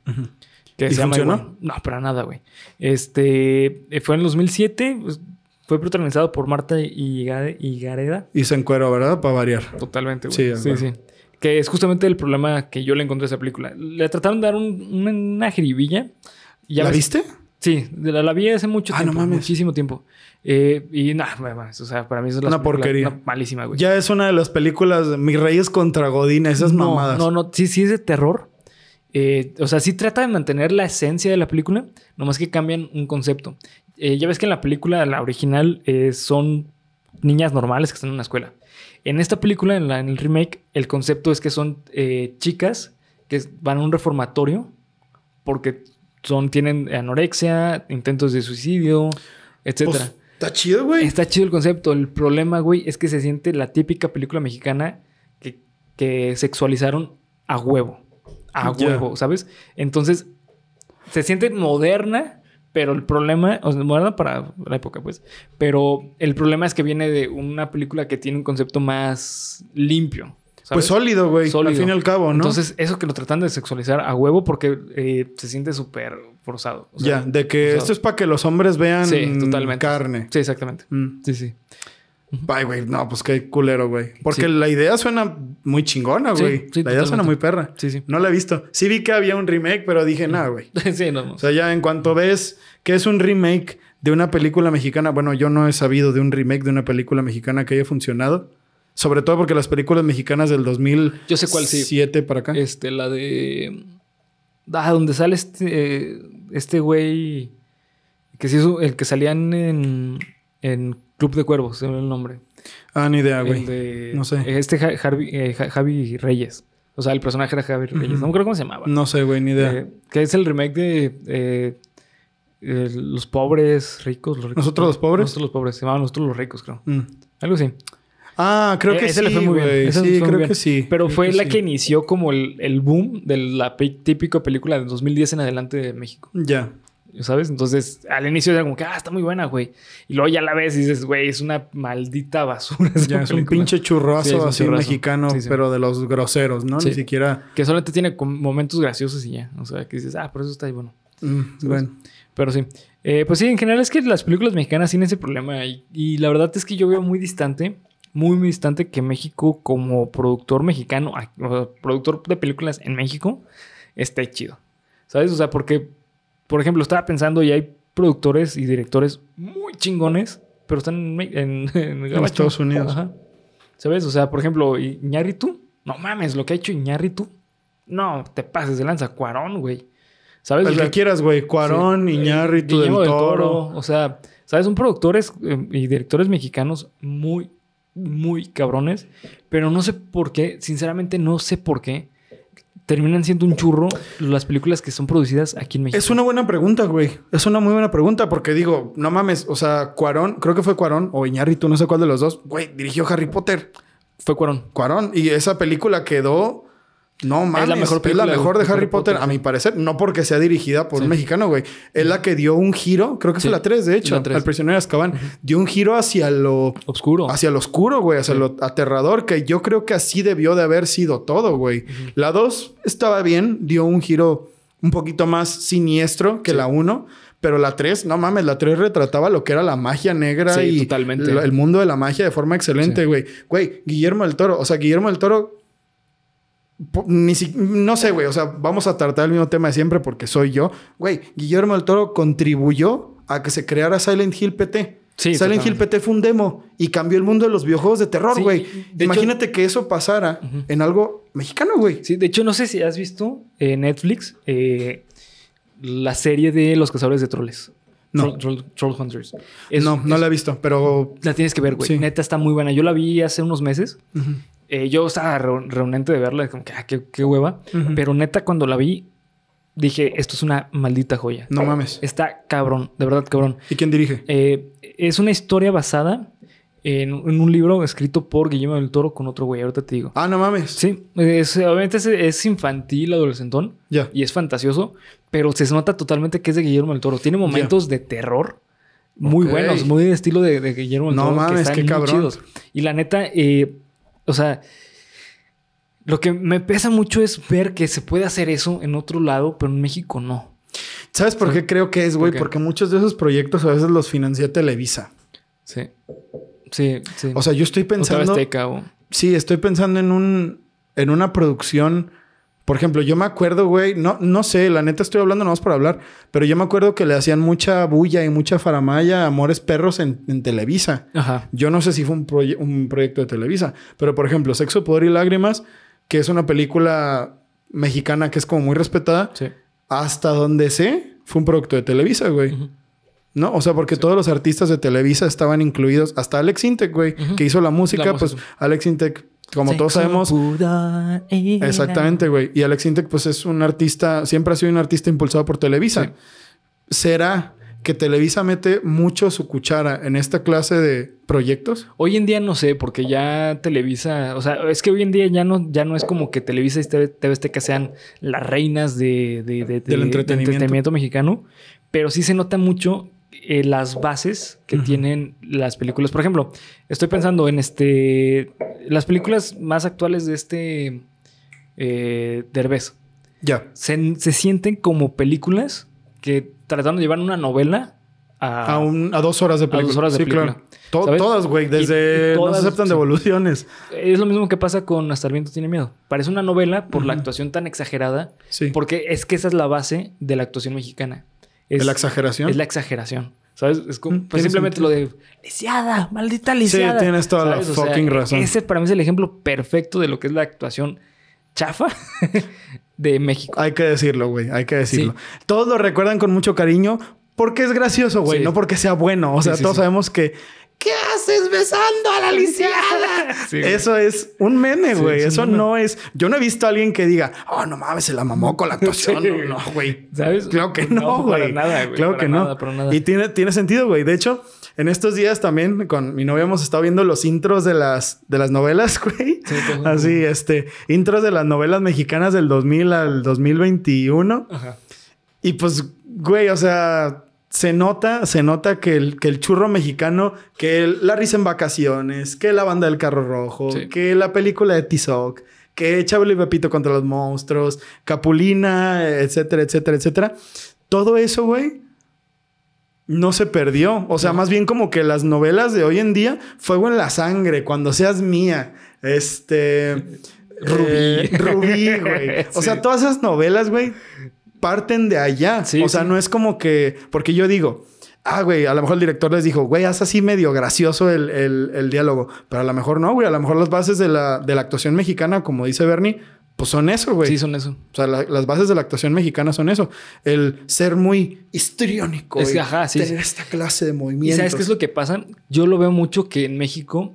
Que ¿Y se llama funcionó? igual. No, para nada, güey. Este eh, fue en el 2007. pues, fue protagonizado por Marta Higade- Higareda. Y se encueró, ¿verdad? Para variar. Totalmente, güey. Sí, Sí, sí. Que es justamente el problema que yo le encontré a esa película. Le trataron de dar un- una, ya ¿La ves- viste? Sí, la, la vi hace mucho Ah, no tiempo. mames. Muchísimo tiempo. Eh, y nada, o sea, para mí eso es la Una porquería. malísima, güey. Ya es una de las películas de Mis Reyes contra Godina, esas no, mamadas. No, no, sí, sí es de terror. Eh, o sea, sí trata de mantener la esencia de la película, nomás que cambian un concepto. Eh, ya ves que en la película, la original, son niñas normales que están en una escuela. En esta película, en, la- en el remake, el concepto es que son eh, chicas que van a un reformatorio porque son, tienen anorexia, intentos de suicidio. Pues, está chido, güey. Está chido el concepto. El problema, güey, es que se siente la típica película mexicana que, que sexualizaron a huevo. A huevo, ¿sabes? Entonces, se siente moderna, pero el problema, o sea, moderna para la época, pues. Pero el problema es que viene de una película que tiene un concepto más limpio. ¿sabes? Pues sólido, güey. Al fin y al cabo, ¿no? Entonces, eso que lo tratan de sexualizar a huevo porque eh, se siente súper forzado. O sea, ya, de que forzado. esto es para que los hombres vean Sí, totalmente. carne. Sí, exactamente. Mm. Sí, sí. Ay, güey, no, pues qué culero, güey. Porque Sí. la idea suena muy chingona, güey. sí, la idea suena muy perra. Sí, sí. No la he visto. Sí vi que había un remake, pero dije, nada, güey. sí, no, no. O sea, ya en cuanto ves que es un remake de una película mexicana. Bueno, yo no he sabido de un remake de una película mexicana que haya funcionado. Sobre todo porque las películas mexicanas del 2007 Yo sé cuál sí. para acá. Este, la de. Ah, donde sale este. Este güey. Que sí es el que salían en. En Club de Cuervos, se me el nombre. Ah, ni idea, güey. De- No sé. Este eh, Ja- Javi Reyes. O sea, el personaje era Javi Reyes. No me acuerdo cómo se llamaba. No sé, güey, ni idea. Eh, que es el remake de eh, Los pobres ricos. Los ricos ¿Nosotros los pobres? Nosotros los pobres. Se llamaban Nosotros los ricos, creo. Mm. Algo así. Ah, creo que ese sí, le fue muy bien. Ese Sí, le fue muy creo bien. que sí. Pero Creo fue la sí. que inició como el, el boom de la típica película de 2010 en adelante de México. Ya. ¿Sabes? Entonces, al inicio era como que, ah, está muy buena, güey. Y luego ya la ves y dices, güey, es una maldita basura. Ya es un película". pinche churrazo Sí, es un así churrazo. mexicano, Sí, sí. pero de los groseros, ¿no? Ni siquiera. Que solamente tiene momentos graciosos y ya. O sea, que dices, ah, por eso está ahí bueno. Mm, bueno. Pero sí. Eh, pues sí, en general es que las películas mexicanas tienen ese problema. Y, y la verdad es que yo veo muy distante, muy, muy distante que México, como productor mexicano, o sea, productor de películas en México, esté chido. ¿Sabes? O sea, porque, por ejemplo, estaba pensando y hay productores y directores muy chingones, pero están en, en, en. Estados Unidos. Ajá. ¿Sabes? O sea, por ejemplo, Iñárritu. No mames, lo que ha hecho Iñárritu. No, te pases de lanza. Cuarón, güey. ¿Sabes? O El sea, que quieras, güey. Cuarón, Sí. Iñárritu, del Toro. O sea, ¿sabes? Son productores eh, y directores mexicanos muy, muy cabrones. Pero no sé por qué, sinceramente no sé por qué, terminan siendo un churro las películas que son producidas aquí en México. Es una buena pregunta, güey. Es una muy buena pregunta porque digo, no mames, o sea, Cuarón, creo que fue Cuarón o Iñárritu, no sé cuál de los dos, güey, dirigió Harry Potter. Fue Cuarón. Cuarón y esa película quedó no mames, la mejor es película la mejor de, Harry Harry Potter, Potter, a mi parecer, no porque sea dirigida por Sí. un mexicano, güey. Es la que dio un giro, creo que Sí. es la 3 de hecho, al prisionero de Azkaban, dio un giro hacia lo Oscuro. hacia lo oscuro, güey, hacia Sí. lo aterrador, que yo creo que así debió de haber sido todo, güey. La 2 estaba bien, dio un giro un poquito más siniestro que la 1, pero la 3, no mames, la 3 retrataba lo que era la magia negra Sí, y totalmente. el mundo de la magia de forma excelente, Sí. güey. Güey, Guillermo del Toro, o sea, Guillermo del Toro ni si- no sé, güey, o sea, vamos a tratar el mismo tema de siempre porque soy yo. Güey, Guillermo del Toro contribuyó a que se creara Silent Hill PT. Sí, Silent Hill. PT fue un demo y cambió el mundo de los videojuegos de terror, Sí, güey. hecho- Imagínate que eso pasara en algo mexicano, güey. Sí, de hecho, no sé si has visto en Netflix eh, la serie de Los Cazadores de Troles. No. Troll, Hunters. Es- no, no es- la he visto, pero... La tienes que ver, güey. Sí. Neta está muy buena. Yo la vi hace unos meses. Eh, yo estaba re- reunente de verla, como que, ah, qué, qué hueva. Ujú. Pero neta, cuando la vi, dije, esto es una maldita joya. No mames. Está cabrón, de verdad cabrón. ¿Y quién dirige? Eh, es una historia basada en, en un libro escrito por Guillermo del Toro con otro güey. Ahorita te digo. Ah, no mames. Sí, es- obviamente es, es infantil, adolescentón. Ya. Y es fantasioso, pero se nota totalmente que es de Guillermo del Toro. Tiene momentos de terror muy buenos, muy de estilo de, de Guillermo del No Toro. mames, que están qué cabrón. chidos. Y la neta, eh, o sea, lo que me pesa mucho es ver que se puede hacer eso en otro lado, pero en México no. ¿Sabes por qué creo que es, güey? Porque muchos de esos proyectos a veces los financia Televisa. Sí. Sí, sí. O sea, yo estoy Otra pensando... Azteca o- Sí, estoy pensando en un... En una producción... Por ejemplo, yo me acuerdo, güey... No, no sé, la neta estoy hablando nomás por hablar. Pero yo me acuerdo que le hacían mucha bulla y mucha faramaya a Amores Perros en, en Televisa. Ajá. Yo no sé si fue un, proye- un proyecto de Televisa. Pero, por ejemplo, Sexo, Poder y Lágrimas... Que es una película mexicana que es como muy respetada. Sí. Hasta donde sé, fue un producto de Televisa, güey. ¿No? O sea, porque todos los artistas de Televisa estaban incluidos. Hasta Alex Intec, güey, que hizo la música. La pues música. Alex Intec, como todos sabemos. Exactamente, güey. Y Alex Intec, pues es un artista, siempre ha sido un artista impulsado por Televisa. Sí. ¿Será que Televisa mete mucho su cuchara en esta clase de proyectos? Hoy en día no sé, porque ya Televisa, o sea, es que hoy en día ya no, ya no es como que Televisa y TV, TV Azteca sean las reinas de, de- de- de- Del entretenimiento. entretenimiento mexicano, pero sí se nota mucho eh, las bases que tienen las películas. Por ejemplo, estoy pensando en este, las películas más actuales de este eh, Derbez. Ya. Se, se sienten como películas que tratando de llevar una novela a, A, un- a dos horas de película. dos horas de sí, película. claro. Todas, güey. Desde Y- y no se aceptan sí. devoluciones. Es lo mismo que pasa con Hasta el viento tiene miedo. Parece una novela por la actuación tan exagerada, Sí. porque es que esa es la base de la actuación mexicana. Es, ¿De la exageración? es la exageración. ¿Sabes? Es como pues, simplemente lo de lisiada, maldita lisiada. tienes toda la fucking razón. Ese para mí es el ejemplo perfecto de lo que es la actuación chafa de México. Hay que decirlo, güey. Hay que decirlo. Todos lo recuerdan con mucho cariño porque es gracioso, güey. Sí. No porque sea bueno. O sea, sí, todos sí. sabemos que... ¿Qué haces besando a la lisiada? Sí. Eso es un meme, Sí, güey. Eso meme. no es... Yo no he visto a alguien que diga... Oh, no mames, se la mamó con la actuación. Sí. No, No, güey. ¿Sabes? Claro que No, no, para güey. nada, güey. Claro Para que no. nada, para nada. Y tiene, tiene sentido, güey. De hecho, en estos días también con mi novia hemos estado viendo los intros de las, de las novelas, güey. Así, este, intros de las novelas mexicanas del 2000 al 2021. Ajá. Y pues, güey, o sea, se nota, se nota que el, que el churro mexicano, que el- la risa en vacaciones, que la banda del carro rojo, Sí. que la película de Tizoc, que Chabelo y Pepito contra los monstruos, Capulina, etcétera, etcétera, etcétera. Todo eso, güey, no se perdió. O sea, más bien como que las novelas de hoy en día, Fuego en la sangre, cuando seas mía, este... Rubí. eh, Rubí, güey. O Sí. sea, todas esas novelas, güey, parten de allá. Sí, o sea, sí. no es como que... Porque yo digo... Ah, güey, a lo mejor el director les dijo, güey, haz así medio gracioso el, el- el diálogo. Pero a lo mejor no, güey. A lo mejor las bases de la, de la actuación mexicana, como dice Bernie, pues son eso, güey. Sí, son eso. O sea, la- las bases de la actuación mexicana son eso. El ser muy histriónico. Es y ajá, sí, Tener sí. esta clase de ¿Y movimientos. sabes qué es lo que pasa? Yo lo veo mucho que en México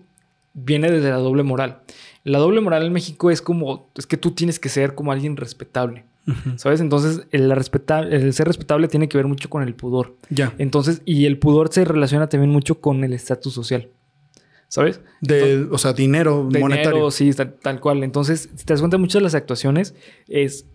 viene desde la doble moral. La doble moral en México es como, es que tú tienes que ser como alguien respetable, ¿sabes? Entonces, el, el ser respetable tiene que ver mucho con el pudor. Ya. Entonces, y el pudor se relaciona también mucho con el estatus social, ¿sabes? De, o sea, dinero De monetario. dinero, sí, tal, tal cual. Entonces, si te das cuenta, muchas de las actuaciones es,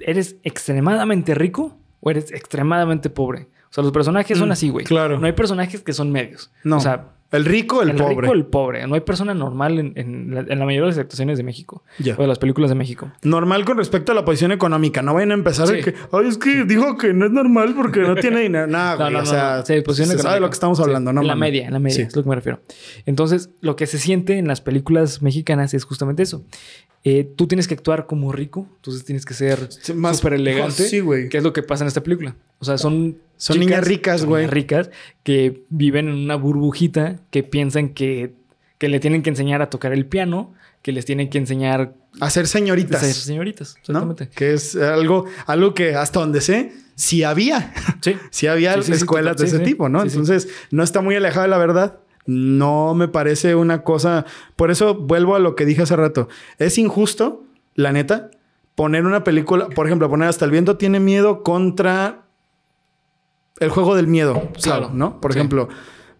¿eres extremadamente rico o eres extremadamente pobre? O sea, los personajes son Mm, así, güey. claro. No hay personajes que son medios. No. O sea, el rico, el, el, pobre. rico, el pobre. No hay persona normal en, en la, en la mayoría de las actuaciones de México. O de las películas de México. Normal con respecto a la posición económica. No vayan a empezar de Sí. que, ay, es que dijo que no es normal porque no tiene dinero. Nah, No, güey. no, o no, sea, no. Sí, posición se sabe de económica. lo que estamos Sí, hablando, ¿no? En la media, en la media. Es lo que me refiero. Entonces, lo que se siente en las películas mexicanas es justamente eso. Eh, tú tienes que actuar como rico. Entonces, tienes que ser más- súper elegante. Sí, güey. ¿Qué es lo que pasa en esta película? O sea, son... Son niñas ricas, güey. ricas que viven en una burbujita que piensan que, que le tienen que enseñar a tocar el piano, que les tienen que enseñar A ser señoritas. a ser señoritas. ¿no? Exactamente. Que es algo, algo que hasta donde sé, sí había. Sí. Sí había Sí, sí, escuelas de ese tipo, ¿no? Entonces, no está muy alejado de la verdad. No me parece una cosa... Por eso vuelvo a lo que dije hace rato. Es injusto, la neta, poner una película... Por ejemplo, poner Hasta el viento tiene miedo contra... El juego del miedo, Claro. claro, ¿no? Por Sí. ejemplo,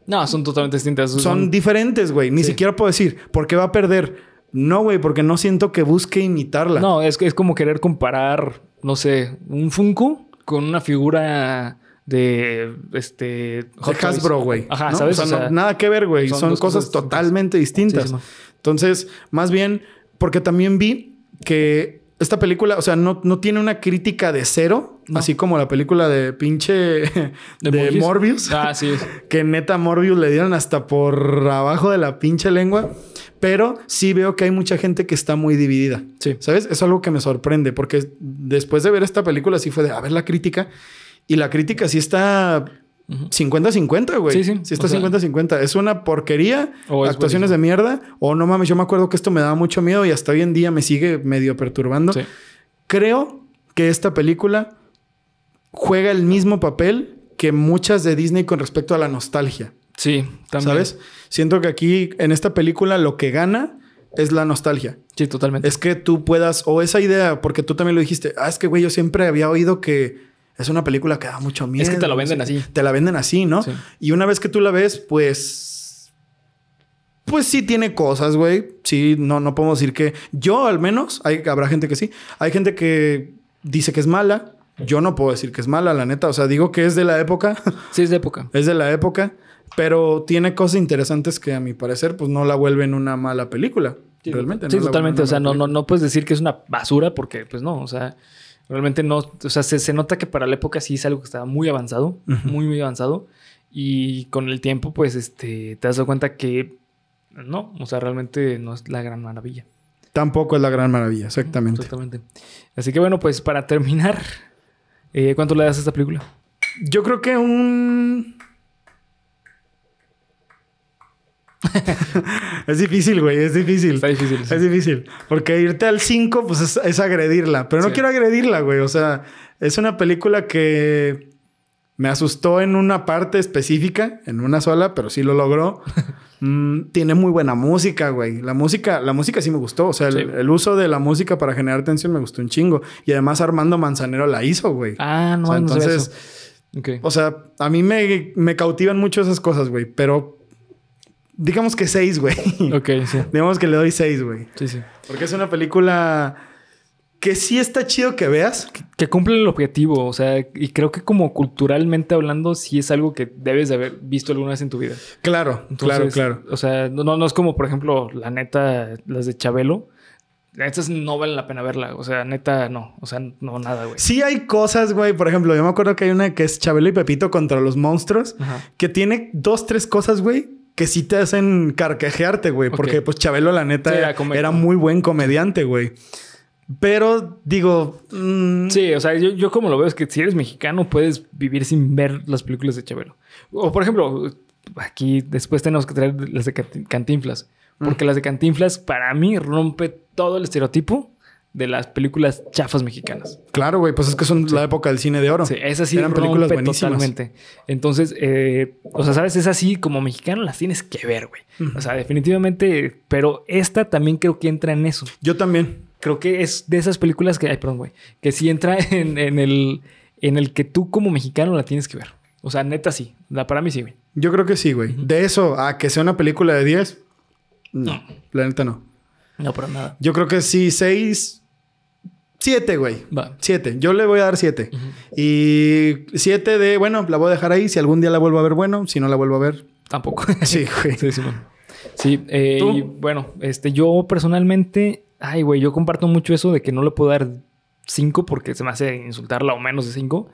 No, son totalmente distintas. son diferentes, güey. Ni Sí. siquiera puedo decir, ¿por qué va a perder? No, güey, porque no siento que busque imitarla. No, es, es como querer comparar, no sé, un Funko con una figura de este De Hot. Hasbro, güey. Ajá, ¿no? ¿sabes? O sea, O sea, no- nada que ver, güey. son cosas, totalmente distintas. Entonces, más bien, porque también vi que esta película, o sea, no, no tiene una crítica de cero, No. así como la película de pinche de, Morbius, Ah, sí. que neta Morbius le dieron hasta por abajo de la pinche lengua. Pero sí veo que hay mucha gente que está muy dividida. Sí. ¿Sabes? Es algo que me sorprende porque después de ver esta película sí fue de a ver la crítica y la crítica sí está Ujú. 50-50, güey. Sí, sí. Sí está O sea- 50-50. Es una porquería, O es actuaciones de mierda o no mames, yo me acuerdo que esto me daba mucho miedo y hasta hoy en día me sigue medio perturbando. Sí. Creo que esta película juega el mismo papel que muchas de Disney con respecto a la nostalgia. Sí, también. ¿Sabes? Siento que aquí en esta película lo que gana es la nostalgia. Sí, totalmente. Es que tú puedas, o esa idea, porque tú también lo dijiste, ah, es que güey, yo siempre había oído que es una película que da mucho miedo. Es que te lo venden así. Te la venden así, ¿no? Sí. Y una vez que tú la ves, pues. Pues sí tiene cosas, güey. Sí, no, no podemos decir que. Yo, al menos, hay, habrá gente que sí. Hay gente que dice que es mala. Yo no puedo decir que es mala, la neta. O sea, digo que es de la época. Sí, es de época. es de la época. Pero tiene cosas interesantes que a mi parecer, pues no la vuelven una mala película. Sí, realmente. Sí, no la totalmente. O sea, no, no, no puedes decir que es una basura porque, pues no, o sea, Realmente no, o sea, se, se, nota que para la época sí es algo que estaba muy avanzado, muy, muy avanzado. Y con el tiempo, pues, este, te das cuenta que no, o sea, realmente no es la gran maravilla. Tampoco es la gran maravilla, exactamente. Exactamente. Así que bueno, pues para terminar, eh, ¿cuánto le das a esta película? Yo creo que un es difícil, güey, es difícil. Está difícil. sí. Es difícil. Porque irte al 5, pues es, es agredirla. Pero no Sí. quiero agredirla, güey. O sea, es una película que me asustó en una parte específica, en una sola, pero sí lo logró. Mm, tiene muy buena música, güey. La música, la música sí me gustó. O sea, el, Sí. el uso de la música para generar tensión me gustó un chingo. Y además Armando Manzanero la hizo, güey. Ah, no, O sea, no entonces, eso. O sea, a mí me, me cautivan mucho esas cosas, güey. Pero digamos que seis, güey. Ok, sí. digamos que le doy seis, güey. Sí, sí. Porque es una película que sí está chido que veas. Que cumple el objetivo, o sea, y creo que como culturalmente hablando, sí es algo que debes de haber visto alguna vez en tu vida. Claro, Entonces, claro, claro. O sea, no, no no es como, por ejemplo, la neta, las de Chabelo. Estas no valen la pena verla. O sea, neta, no. O sea, no, nada, güey. Sí hay cosas, güey. Por ejemplo, yo me acuerdo que hay una que es Chabelo y Pepito contra los monstruos. Ajá. Que tiene dos, tres cosas, güey. Que sí te hacen carcajearte, güey. Porque pues Chabelo, la neta, Sí, era, era muy buen comediante, güey. Pero digo... mm, Sí, o sea, yo, yo como lo veo es que si eres mexicano puedes vivir sin ver las películas de Chabelo. O por ejemplo, aquí después tenemos que traer las de Cantinflas. Porque las de Cantinflas para mí rompe todo el estereotipo de las películas chafas mexicanas. Claro, güey. Pues es que son la época del cine de oro. Sí, esa sí Eran películas buenísimas. totalmente. Entonces, eh, o sea, ¿sabes? Es así como mexicano las tienes que ver, güey. O sea, definitivamente, pero esta también creo que entra en eso. Yo también. Creo que es de esas películas que, ay, perdón, güey, que sí entra en, en el, en el que tú como mexicano la tienes que ver. O sea, neta sí. La, para mí sí, güey. Yo creo que sí, güey. De eso a que sea una película de 10, no. La neta no. No, para nada. Yo creo que sí, 6, 7, güey. Va. 7. Yo le voy a dar 7. Y 7 de, bueno, la voy a dejar ahí. Si algún día la vuelvo a ver, bueno. Si no la vuelvo a ver, Tampoco. sí, güey. Sí, sí, bueno. Sí, eh, bueno, este, yo personalmente, ay, güey, yo comparto mucho eso de que no le puedo dar 5 porque se me hace insultarla o menos de 5.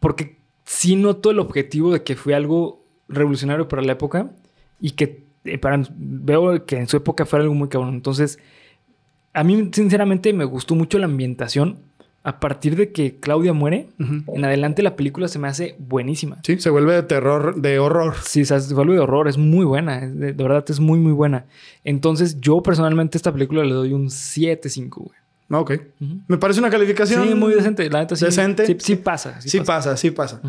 Porque sí noto el objetivo de que fue algo revolucionario para la época y que eh, para, veo que en su época fue algo muy cabrón. Entonces, a mí, sinceramente, me gustó mucho la ambientación. A partir de que Claudia muere, en adelante la película se me hace buenísima. Sí, se vuelve de terror, de horror. Sí, se vuelve de horror, es muy buena, de, de verdad es muy, muy buena. Entonces, yo personalmente a esta película le doy un 7-5, güey. Ah, Ok. Ujú. Me parece una calificación. Sí, muy decente, la neta sí. ¿Decente? Sí, sí pasa. Sí, Sí pasa. pasa, sí pasa.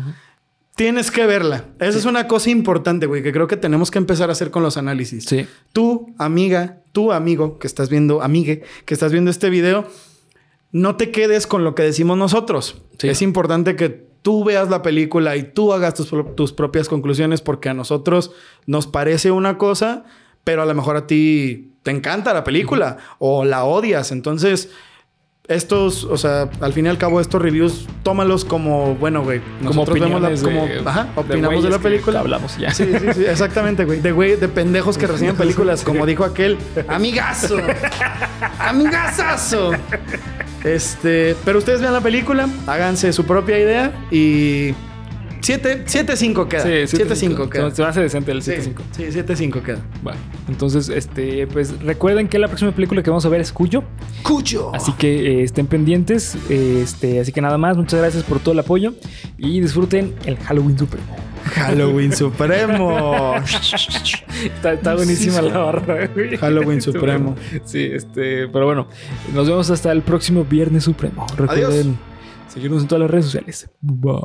Tienes que verla. Esa es una cosa importante, güey, que creo que tenemos que empezar a hacer con los análisis. Sí. Tú, amiga, tú, amigo, que estás viendo, amigue, que estás viendo este video, no te quedes con lo que decimos nosotros. Sí. Es importante que tú veas la película y tú hagas tus, tus propias conclusiones porque a nosotros nos parece una cosa, pero a lo mejor a ti te encanta la película o la odias. Entonces, estos, o sea, al fin y al cabo, estos reviews, tómalos como, bueno, güey. Como Nosotros vemos la, como, de- ajá, opinamos de, la película. hablamos ya. Sí, sí, sí, exactamente, güey. De güey, de pendejos que reciben películas, como dijo aquel, amigazo, amigazazo. Este, pero ustedes vean la película, háganse su propia idea y 7 7-5 queda. Sí, 7-5 queda. Se me hace decente el Sí, 7-5. Sí, 7-5 queda. Bueno, entonces, este, pues recuerden que la próxima película que vamos a ver es Cuyo. Cuyo. Así que eh, estén pendientes. eh, este, así que nada más, muchas gracias por todo el apoyo y disfruten el Halloween Supremo. Halloween Supremo. Está, está buenísima Sí, la barra, güey. Halloween Supremo. Sí, este, pero bueno, nos vemos hasta el próximo Viernes Supremo. Recuerden seguirnos en todas las redes sociales. Bye.